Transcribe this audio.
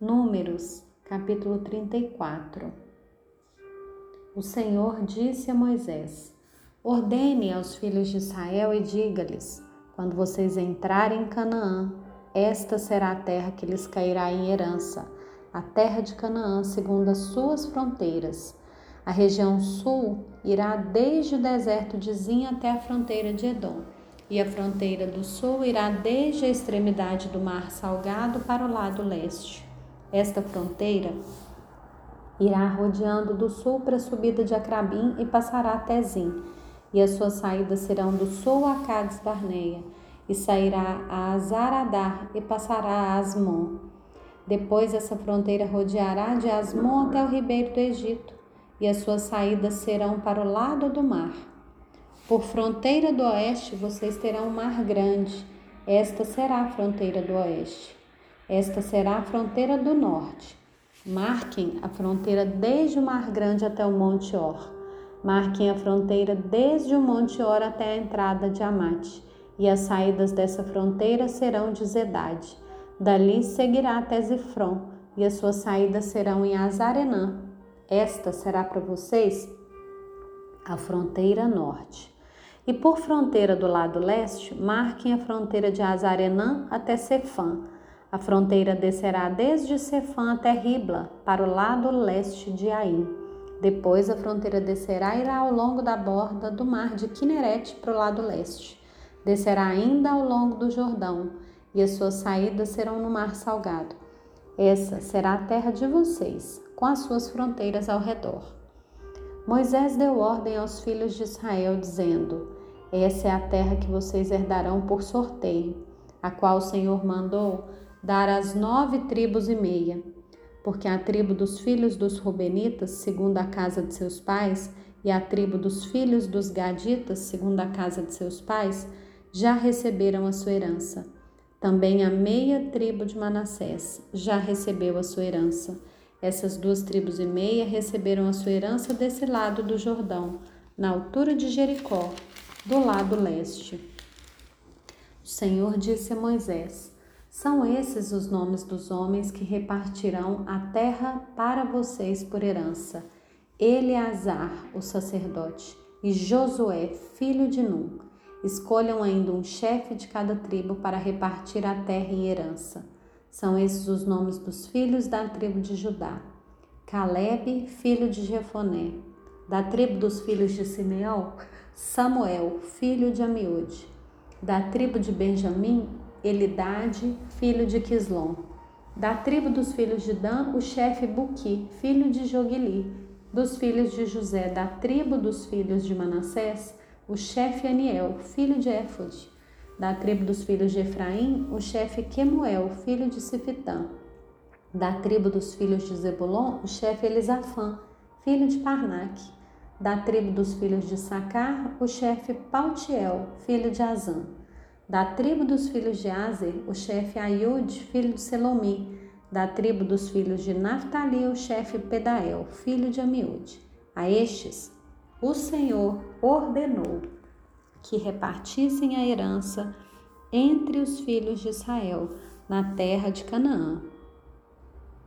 Números, capítulo 34 O Senhor disse a Moisés: Ordene aos filhos de Israel e diga-lhes: Quando vocês entrarem em Canaã, esta será a terra que lhes cairá em herança, a terra de Canaã, segundo as suas fronteiras. A região sul irá desde o deserto de Zin até a fronteira de Edom, e a fronteira do sul irá desde a extremidade do mar salgado para o lado leste. Esta fronteira irá rodeando do sul para a subida de Acrabim e passará até Zin, e as suas saídas serão do sul a Cades Barneia, e sairá a Azaradar e passará a Asmon. Depois essa fronteira rodeará de Asmon até o ribeiro do Egito, e as suas saídas serão para o lado do mar. Por fronteira do oeste vocês terão um mar grande, esta será a fronteira do oeste. Esta será a fronteira do norte. Marquem a fronteira desde o Mar Grande até o Monte Or. Marquem a fronteira desde o Monte Or até a entrada de Amate, e as saídas dessa fronteira serão de Zedade. Dali seguirá até Zifron, e as suas saídas serão em Azarenã. Esta será para vocês a fronteira norte. E por fronteira do lado leste, marquem a fronteira de Azarenã até Cefã a fronteira descerá desde Cefã até Ribla, para o lado leste de Aim. Depois a fronteira descerá e irá ao longo da borda do mar de Quinerete para o lado leste. Descerá ainda ao longo do Jordão, e as suas saídas serão no mar salgado. Essa será a terra de vocês, com as suas fronteiras ao redor. Moisés deu ordem aos filhos de Israel, dizendo: Essa é a terra que vocês herdarão por sorteio, a qual o Senhor mandou dar as nove tribos e meia, porque a tribo dos filhos dos Rubenitas, segundo a casa de seus pais, e a tribo dos filhos dos Gaditas, segundo a casa de seus pais, já receberam a sua herança. Também a meia tribo de Manassés já recebeu a sua herança. Essas duas tribos e meia receberam a sua herança desse lado do Jordão, na altura de Jericó, do lado leste. O Senhor disse a Moisés: são esses os nomes dos homens que repartirão a terra para vocês por herança: Eleazar, o sacerdote, e Josué, filho de Num. Escolham ainda um chefe de cada tribo para repartir a terra em herança. São esses os nomes dos filhos da tribo de Judá: Caleb, filho de Jefoné. Da tribo dos filhos de Simeão, Samuel, filho de Amiúde. Da tribo de Benjamim, Elidade, filho de Quislom. Da tribo dos filhos de Dan, o chefe Buqui, filho de Jogili. Dos filhos de José, da tribo dos filhos de Manassés, o chefe Aniel, filho de Éfode. Da tribo dos filhos de Efraim, o chefe Quemuel, filho de Sifitã. Da tribo dos filhos de Zebulon, o chefe Elisafã, filho de Parnaque. Da tribo dos filhos de Sacar, o chefe Pautiel, filho de Azã. Da tribo dos filhos de Azer, o chefe Aiud, filho de Selomi. Da tribo dos filhos de Naphtali, o chefe Pedael, filho de Amiúde. A estes, o Senhor ordenou que repartissem a herança entre os filhos de Israel na terra de Canaã.